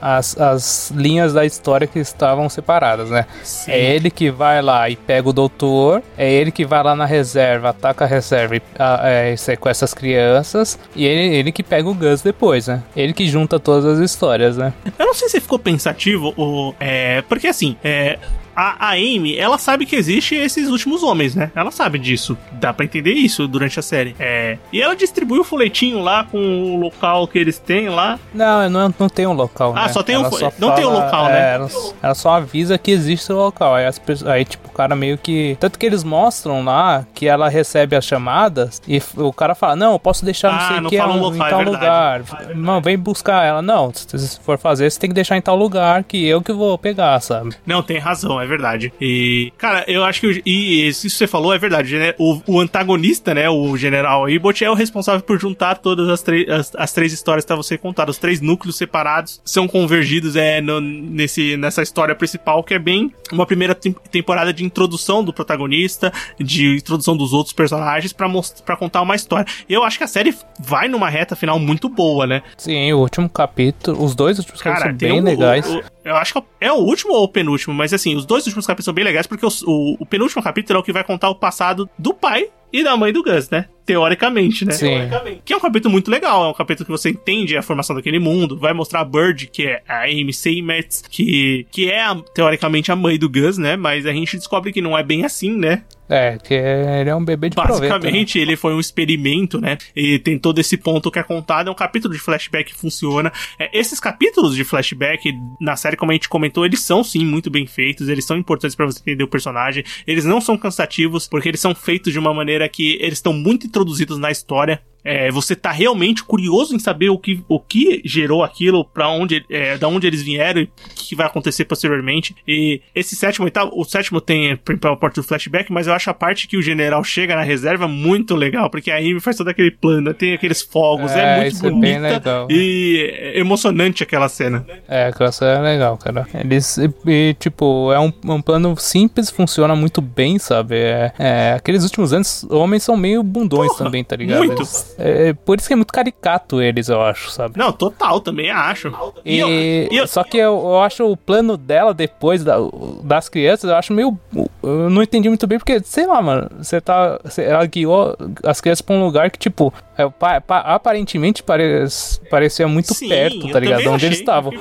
as, as linhas da história que estavam separadas, né? Sim. É ele que vai lá e pega o doutor, é ele que vai lá na reserva, ataca a reserva e ah, é, sequestra as crianças, e ele, ele que pega o Gus depois, né? Ele que junta todas as histórias, né? Eu não sei se ficou pensativo, ou, é, porque assim, é, a, a Amy, ela sabe que existe esses últimos homens, né? Ela sabe disso. Dá pra entender isso durante a série. É, e ela distribui o folhetinho lá com o local que eles têm lá. Não, não, não tem um local, Ah, né? só tem Ela o fo- não tem o local, é, né? Ela, ela só avisa que existe o local. Aí, as aí, tipo, o cara meio que... Tanto que eles mostram lá que ela recebe as chamadas e o cara fala, não, eu posso deixar não Ah, sei o que fala o em local, é tal verdade. lugar. Não, vem buscar ela. Não, se se for fazer, você tem que deixar em tal lugar que eu que vou pegar, sabe? Não, tem razão, é verdade. E, cara, eu acho que. o- E isso que você falou é verdade, né? O, o antagonista, né? O General Ibot é o responsável por juntar todas as, três as, as três histórias pra você contar. Os três núcleos separados são convergidos é, no- nesse, nessa história principal, que é bem uma primeira tem- temporada de introdução do protagonista, de introdução dos outros personagens pra contar uma história. Eu acho que a série vai numa reta final muito boa, né? Sim, o último capítulo, os dois últimos capítulos são bem um- legais. o- o- eu acho que é o último ou o penúltimo, mas assim, os dois últimos capítulos são bem legais porque os- o, o penúltimo capítulo é o que vai contar o passado do pai e da mãe do Gus, né? teoricamente, né? Sim. Teoricamente. Que é um capítulo muito legal, é um capítulo que você entende a formação daquele mundo, vai mostrar a Bird, que é a Amy Seymetz, que, que é, a- teoricamente, a mãe do Gus, né? Mas a gente descobre que não é bem assim, né? É, que ele é um bebê de né? Basicamente, ele foi um experimento, né? E tem todo esse ponto que é contado. É um capítulo de flashback que funciona. É, esses capítulos de flashback na série, como a gente comentou, eles são sim muito bem feitos. Eles são importantes pra você entender o personagem. Eles não são cansativos, porque eles são feitos de uma maneira que eles estão muito introduzidos na história. É, você tá realmente curioso em saber o que, o que gerou aquilo, para onde, é, da onde eles vieram e o que vai acontecer posteriormente. E esse sétimo oitavo, o sétimo tem a parte do flashback, mas eu acho a parte que o general chega na reserva muito legal, porque a Amy faz todo aquele plano, tem aqueles fogos, é, É, muito isso é bem bonita legal. e é emocionante aquela cena. É, aquela cena é legal, cara. Eles, e, e, tipo, é um, um plano simples, funciona muito bem, sabe? É, é, aqueles últimos anos, homens são meio bundões Porra, também, tá ligado? muito. Eles- é, por isso que é muito caricato eles, eu acho, sabe? Não, total, também acho. E, eu- e eu- só que eu, eu acho o plano dela depois da- das crianças, eu acho meio. Eu não entendi muito bem, porque, sei lá, mano, você tá. você- ela guiou as crianças pra um lugar que, tipo, é, pa- pa- aparentemente parece, parecia muito Sim, perto, tá ligado? onde achei, eles estavam.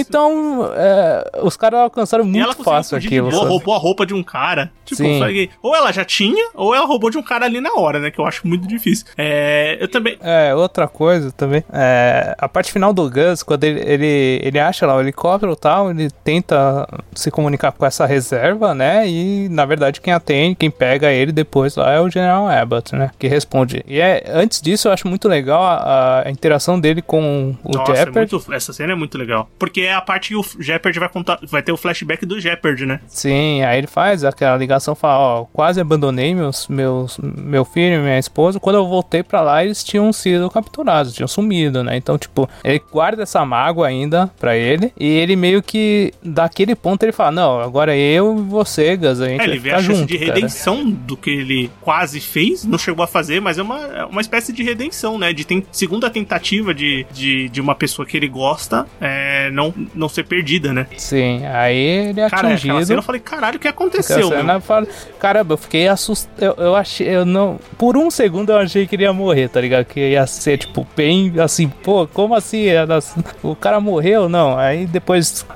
Então, é, os caras alcançaram muito ela fácil aquilo. boa, sabe? roubou a roupa de um cara. Tipo, Sim. ou ela já tinha, ou ela roubou de um cara ali na hora, né? Que eu acho muito difícil. É, eu também. É, outra coisa também. É, a parte final do Gus, quando ele, ele, ele acha lá o helicóptero e tal, ele tenta se comunicar com essa reserva, né? E na verdade quem atende, quem pega ele depois lá é o General Abbott, né? Que responde. E é, antes disso eu acho muito legal a, a interação dele com o Nossa, é Jeopardy. muito- essa cena é muito legal. Porque é a parte que o Jeopardy vai contar. Vai ter o flashback do Jeopardy, né? Sim, aí ele faz aquela ligação, fala, ó, quase abandonei meus, meus, meu filho e minha esposa. Quando eu voltei pra lá, eles tinham sido capturados, tinham sumido, né? Então, tipo, ele guarda essa mágoa ainda pra ele. E ele meio que, daquele ponto, ele fala, não, agora eu e você, Gus, a gente É, ele vê a chance junto, de cara. redenção do que ele quase fez, não chegou a fazer, mas é uma, é uma espécie de redenção, né? De ten- segunda tentativa de, de, de uma pessoa que ele gosta é, não, não ser perdida, né? Sim, aí ele é Cara, aquela atingido. cena eu falei, caralho, o que aconteceu, cena, eu falo, caramba, eu fiquei assustado. Eu, eu achei, eu não. Por um segundo eu achei que ele ia morrer, tá ligado? Que ia ser, tipo, bem assim, pô, como assim? Assim, O cara morreu? Não. Aí depois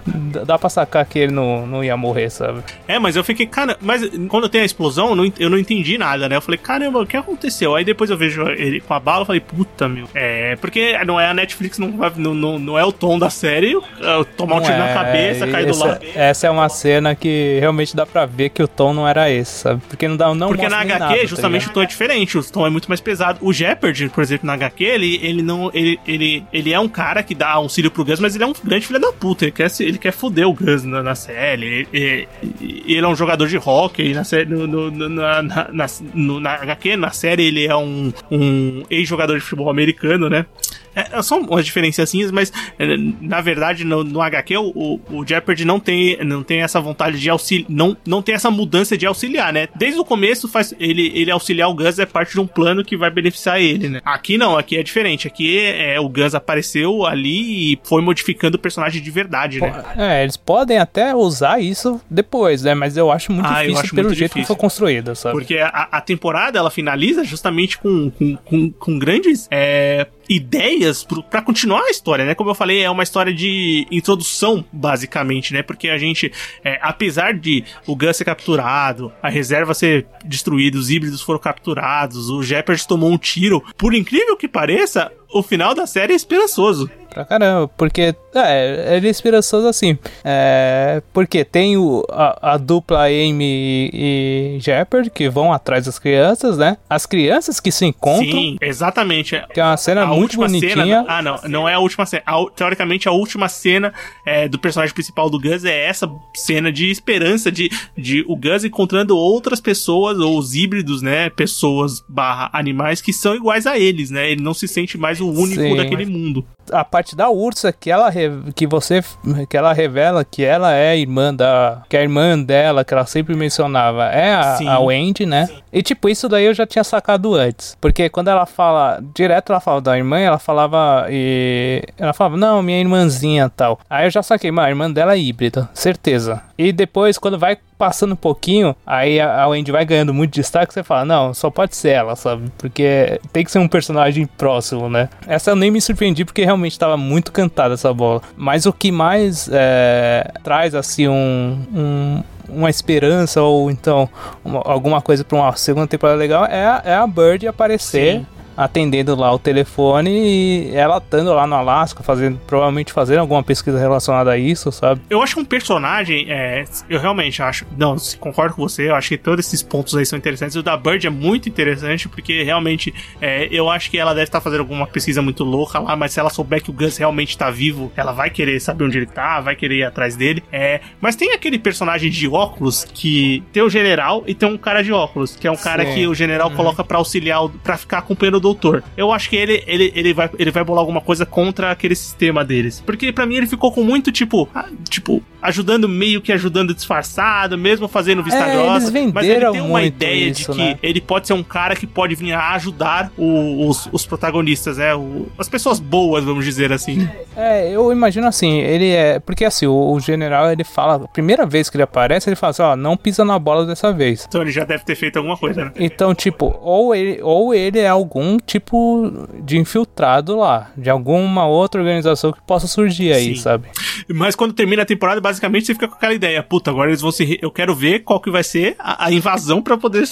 dá pra sacar que ele não, não ia morrer, sabe? É, mas eu fiquei, cara, mas quando tem a explosão, eu não, ent- eu não entendi nada, né? Eu falei, caramba, o que aconteceu? Aí depois eu vejo ele com a bala, eu falei, puta, meu. É, porque não é a Netflix, não, vai- não, não, não é o tom da série, é, tomar um tiro na é, cabeça, cair do essa, lado. Essa é uma cena que realmente dá pra ver que o tom não era esse, sabe? Porque não dá não Porque na HQ, nada, tá justamente, ligado? o tom é diferente, o tom é muito mais pesado. O Jeopardy, por exemplo, na HQ, ele, ele não. Ele, ele, ele é um cara que dá auxílio pro Gus, mas ele é um grande filho da puta. Ele quer, ele quer foder o Gus na, na série. Ele, ele- é um jogador de hockey na série. No- no- na, na, na, no- na HQ, na série, ele é um, um ex-jogador de futebol americano, né? É, são umas diferenciazinhas, mas é, na verdade no, no HQ o, o, Jeopardy não tem, não tem essa vontade de auxiliar, não, não tem essa mudança de auxiliar, né? Desde o começo faz ele, ele auxiliar o Gus é parte de um plano que vai beneficiar ele, né? Aqui não, aqui é diferente. Aqui é, o Gus apareceu ali e foi modificando o personagem de verdade, né? É, eles podem até usar isso depois, né? Mas eu acho muito Ah, difícil acho pelo muito jeito que difícil. foi construída, sabe? Porque a, a temporada ela finaliza justamente com, com, com, com grandes é, ideias pra continuar a história, né? Como eu falei, é uma história de introdução, basicamente, né? Porque a gente, é, apesar de o Gus ser capturado, a reserva ser destruída, os híbridos foram capturados, o Jeopardy tomou um tiro, por incrível que pareça, o final da série é esperançoso. Pra caramba, porque é, ele é esperançoso assim. É, porque tem o, a, a dupla Amy e, e Jeopardy que vão atrás das crianças, né? As crianças que se encontram, Sim, exatamente. que é uma cena a muito última bonitinha. cena. Ah, não, não é a última cena. A teoricamente, a última cena é, do personagem principal do Gus é essa cena de esperança de, de o Gus encontrando outras pessoas, ou os híbridos, né? Pessoas barra animais que são iguais a eles, né? Ele não se sente mais o único Sim. daquele mundo. A parte da ursa que ela que você que ela revela que ela é irmã da que a irmã dela que ela sempre mencionava é a, Sim. a Wendy, né? E tipo isso daí eu já tinha sacado antes, porque quando ela fala direto ela fala da irmã, ela falava e ela falava não minha irmãzinha tal. Aí eu já saquei, mano, a irmã dela é híbrida, certeza. E depois quando vai passando um pouquinho, aí a, Wendy vai ganhando muito destaque, você fala, não, só pode ser ela, sabe? Porque tem que ser um personagem próximo, né? Essa eu nem me surpreendi porque realmente estava muito cantada essa bola. Mas o que mais é, traz, assim, um, um uma esperança ou então uma, alguma coisa para uma segunda temporada legal é, é a Bird aparecer Sim atendendo lá o telefone e ela estando lá no Alasca, fazendo, provavelmente fazendo alguma pesquisa relacionada a isso, sabe? Eu acho que um personagem, é, eu realmente acho, não, concordo com você, eu acho que todos esses pontos aí são interessantes. O da Bird é muito interessante, porque realmente é, eu acho que ela deve estar fazendo alguma pesquisa muito louca lá, mas se ela souber que o Gus realmente está vivo, ela vai querer saber onde ele tá, vai querer ir atrás dele. É, mas tem aquele personagem de óculos que tem o general e tem um cara de óculos, que é um cara Sim. que o general uhum. coloca para auxiliar, para ficar acompanhando doutor. Eu acho que ele, ele, ele, vai, ele vai bolar alguma coisa contra aquele sistema deles. Porque para mim ele ficou com muito tipo. Ah, tipo, ajudando meio que ajudando disfarçado, mesmo fazendo vista é, grossa. Mas ele tem uma ideia isso, de que né? ele pode ser um cara que pode vir a ajudar o, os, os protagonistas, né? O, as pessoas boas, vamos dizer assim. É, eu imagino assim, ele é. Porque assim, o, o general ele fala, a primeira vez que ele aparece, ele fala assim: ó, não pisa na bola dessa vez. Então ele já deve ter feito alguma coisa, né? Então, tipo, ou ele, ou ele é algum tipo de infiltrado lá, de alguma outra organização que possa surgir aí, Sim. sabe? Mas quando termina a temporada, basicamente você fica com aquela ideia, puta, agora eles vão se. Eu quero ver qual que vai ser a, a invasão para poder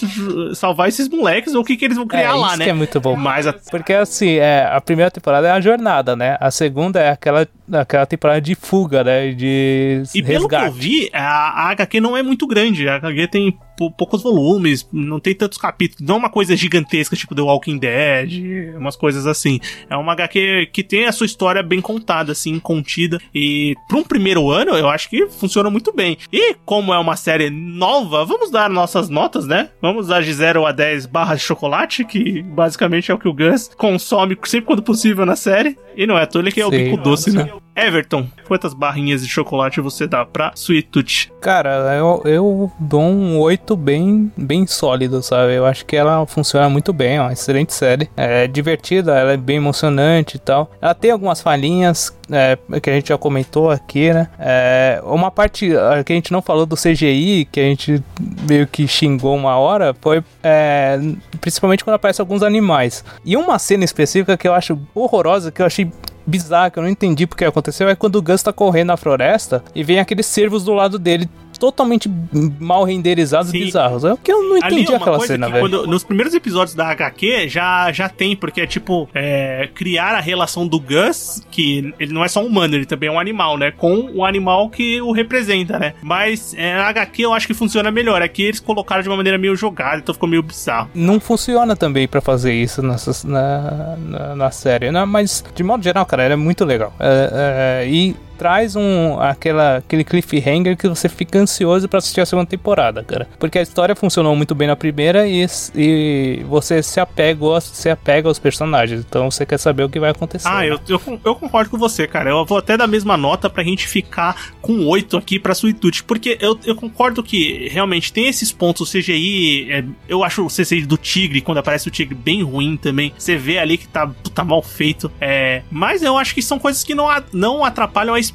salvar esses moleques ou o que, que eles vão criar é, lá, né? Que é muito bom. Mas a... Porque assim, é, a primeira temporada é a jornada, né? A segunda é aquela, aquela temporada de fuga, né? De e resgate. pelo que eu vi, a, a HQ não é muito grande. A HQ tem poucos volumes, não tem tantos capítulos, não é uma coisa gigantesca tipo The Walking Dead, umas coisas assim. É uma HQ que tem a sua história bem contada, assim, contida. E para um primeiro ano, eu acho que funciona muito bem. E como é uma série nova, vamos dar nossas notas, né? Vamos dar de 0 a 10 barras de chocolate, que basicamente é o que o Gus consome sempre quando possível na série. E não é à toa ele que é o bico doce, né? Everton, quantas barrinhas de chocolate você dá pra Sweet Tooth? Cara, eu, eu dou um 8 bem, bem sólido, sabe? Eu acho que ela funciona muito bem, é uma excelente série. É divertida, ela é bem emocionante e tal. Ela tem algumas falhinhas é, que a gente já comentou aqui, né? É, uma parte que a gente não falou do CGI, que a gente meio que xingou uma hora, foi é, principalmente quando aparecem alguns animais. E uma cena específica que eu acho horrorosa, que eu achei bizarra, que eu não entendi porque aconteceu, é quando o Gus tá correndo na floresta e vem aqueles cervos do lado dele totalmente mal renderizados Sim. e bizarros. É o que eu não entendi é aquela cena, velho. Quando, nos primeiros episódios da HQ já, já tem, porque é tipo é, criar a relação do Gus, que ele não é só um humano, ele também é um animal, né? Com o animal que o representa, né? Mas é, a HQ eu acho que funciona melhor. Aqui eles colocaram de uma maneira meio jogada, então ficou meio bizarro. Não funciona também para fazer isso na, na, na série, né? Mas de modo geral, cara, ela é muito legal. É, é, e traz um aquela, aquele cliffhanger que você fica ansioso para assistir a segunda temporada, cara. Porque a história funcionou muito bem na primeira e, e você se apega, se apega aos personagens. Então você quer saber o que vai acontecer. Ah, eu, eu, eu, concordo com você, cara. Eu vou até dar a mesma nota pra gente ficar com 8 aqui pra Suitude. Porque eu, eu concordo que realmente tem esses pontos. O CGI, é, eu acho o CGI do Tigre, quando aparece o Tigre, bem ruim também. Você vê ali que tá, tá mal feito. É, mas eu acho que são coisas que não, não atrapalham a experiência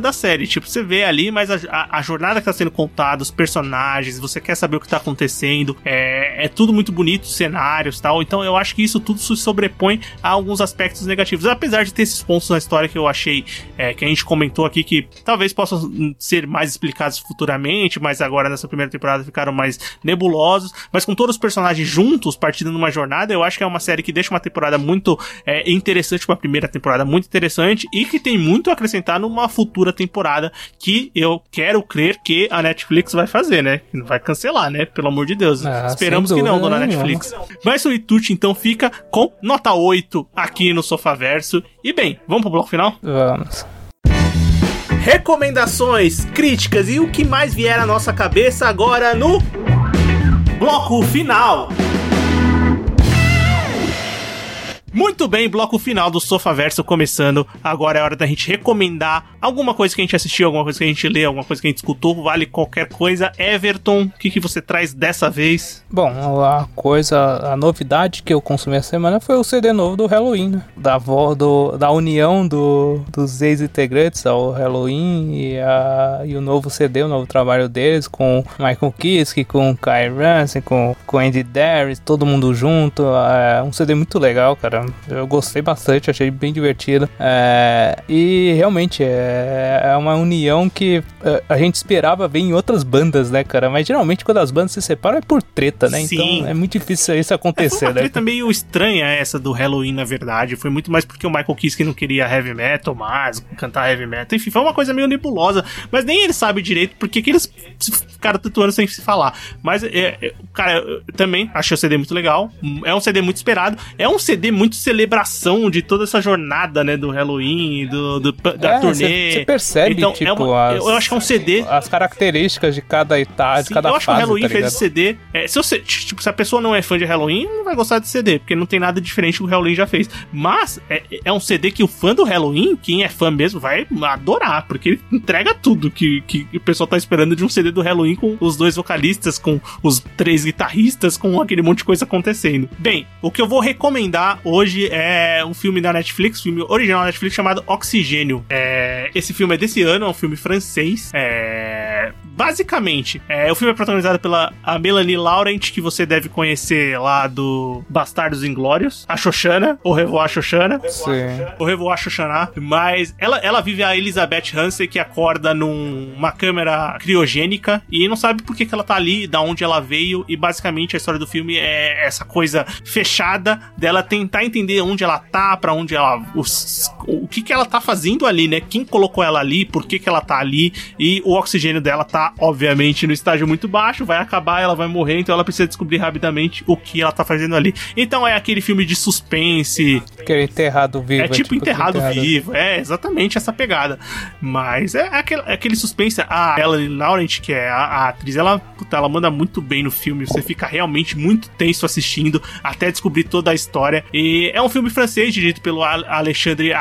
da série. Tipo, você vê ali, mas a, a, a jornada que tá sendo contada, os personagens, você quer saber o que tá acontecendo. É, é tudo muito bonito, cenários tal. Então eu acho que isso tudo se sobrepõe a alguns aspectos negativos. Apesar de ter esses pontos na história que eu achei, é, que a gente comentou aqui, que talvez possam ser mais explicados futuramente, mas agora nessa primeira temporada ficaram mais nebulosos. Mas com todos os personagens juntos, partindo numa jornada, eu acho que é uma série que deixa uma temporada muito é, interessante, uma primeira temporada muito interessante e que tem muito a acrescentar numa uma futura temporada que eu quero crer que a Netflix vai fazer, né? Não vai cancelar, né? Pelo amor de Deus. Ah, Esperamos que não, dona Netflix. Mas o Ituti então fica com nota 8 aqui no Sofaverso. E bem, vamos pro bloco final? Vamos recomendações, críticas e o que mais vier à nossa cabeça agora no bloco final. Muito bem, bloco final do Sofá Verso começando. Agora é hora da gente recomendar alguma coisa que a gente assistiu, alguma coisa que a gente lê, alguma coisa que a gente escutou, vale qualquer coisa. Everton, o que, que você traz dessa vez? Bom, a coisa, a novidade que eu consumi essa semana foi o CD novo do Halloween, né? da, vo, do, da união do, dos ex-integrantes ao Halloween e, a, e o novo CD, o novo trabalho deles com Michael Kiske, com Kai Ransom, com, com Andy Darius, todo mundo junto. É um CD muito legal, cara. Eu gostei bastante, achei bem divertido. É, e realmente é, é uma união que é, a gente esperava ver em outras bandas, né, cara? Mas geralmente quando as bandas se separam é por treta, né? Sim. Então é muito difícil isso acontecer, é, foi uma né? treta meio estranha essa do Halloween, na verdade. Foi muito mais porque o Michael Kiske não queria heavy metal mais, cantar heavy metal. Enfim, foi uma coisa meio nebulosa. Mas nem ele sabe direito porque que eles ficaram tanto anos sem se falar. Mas, é, é, cara, eu também achei o CD muito legal. É um CD muito esperado. É um CD muito celebração de toda essa jornada, né? Do Halloween, do, do da É, turnê. Você percebe, Então, tipo, é uma- as, eu acho que é um CD As características de cada idade, Sim, cada eu acho que o fase, Halloween tá fez esse CD. é, se, você, tipo, se a pessoa não é fã de Halloween, não vai gostar desse CD, porque não tem nada diferente que o Halloween já fez. Mas é, é um CD que o fã do Halloween, quem é fã mesmo, vai adorar, porque ele entrega tudo que, que o pessoal tá esperando de um CD do Halloween com os dois vocalistas, com os três guitarristas, com aquele monte de coisa acontecendo. Bem, o que eu vou recomendar hoje é um filme da Netflix, filme original da Netflix chamado Oxigênio. É, esse filme é desse ano, é um filme francês. É, basicamente, é, o filme é protagonizado pela a Melanie Laurent, que você deve conhecer lá do Bastardos Inglórios, a Xoxana, ou Revoar Xoxana. Sim. O Revoar Xoxana, mas ela, ela vive a Elizabeth Hansen, que acorda numa câmera criogênica e não sabe por que, que ela tá ali, da onde ela veio, e basicamente a história do filme é essa coisa fechada dela tentar entender onde ela tá, pra onde ela. os- o que, que ela tá fazendo ali, né? Quem colocou ela ali, por que, que ela tá ali, e o oxigênio dela tá, obviamente, no estágio muito baixo, vai acabar, ela vai morrer, então ela precisa descobrir rapidamente o que ela tá fazendo ali. Então é aquele filme de suspense, Aquele enterrado vivo. é tipo enterrado, enterrado vivo, é exatamente essa pegada. Mas é aquele, é aquele suspense. A Ellen Laurent, que é a, a atriz, ela, puta, ela manda muito bem no filme. Você fica realmente muito tenso assistindo até descobrir toda a história. E é um filme francês, dirigido pelo Al- Alexandre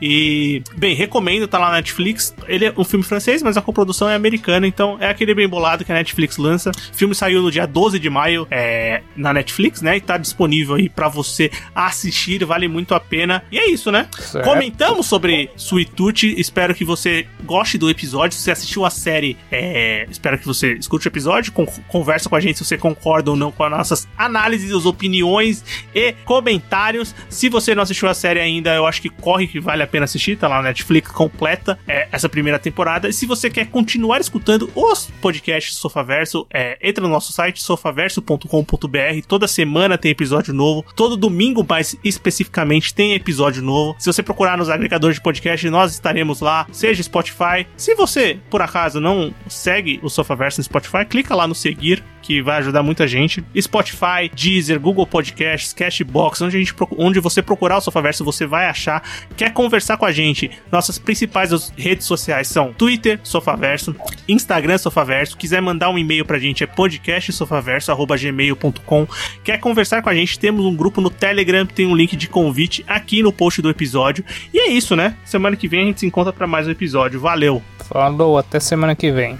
E, bem, recomendo, tá lá na Netflix. Ele é um filme francês, mas a coprodução é americana, então é aquele bem bolado que a Netflix lança. O filme saiu no dia 12 de maio é, na Netflix, né? E tá disponível aí pra você assistir, vale muito a pena. E é isso, né? Certo. Comentamos sobre Sweet Tooth, espero que você goste do episódio. Se você assistiu a série, é, espero que você escute o episódio, con- conversa com a gente se você concorda ou não com as nossas análises, opiniões e comentários. Se você não assistiu a série ainda, eu acho que corre que vale a pena assistir, tá lá na Netflix completa é, essa primeira temporada. E se você quer continuar escutando os podcasts Sofaverso, é, entra no nosso site sofaverso.com.br. Toda semana tem episódio novo, todo domingo mais especificamente tem episódio novo. Se você procurar nos agregadores de podcast, nós estaremos lá, seja Spotify. Se você, por acaso, não segue o Sofaverso no Spotify, clica lá no seguir que vai ajudar muita gente. Spotify, Deezer, Google Podcasts, Cashbox, onde, a gente, onde você procurar o Sofaverso, você vai achar. Quer conversar com a gente? Nossas principais redes sociais são Twitter, Sofaverso, Instagram, Sofaverso. Quiser mandar um e-mail pra gente é podcastsofaverso.gmail.com. Quer conversar com a gente? Temos um grupo no Telegram, tem um link de convite aqui no post do episódio. E é isso, né? Semana que vem a gente se encontra pra mais um episódio. Valeu! Falou, até semana que vem.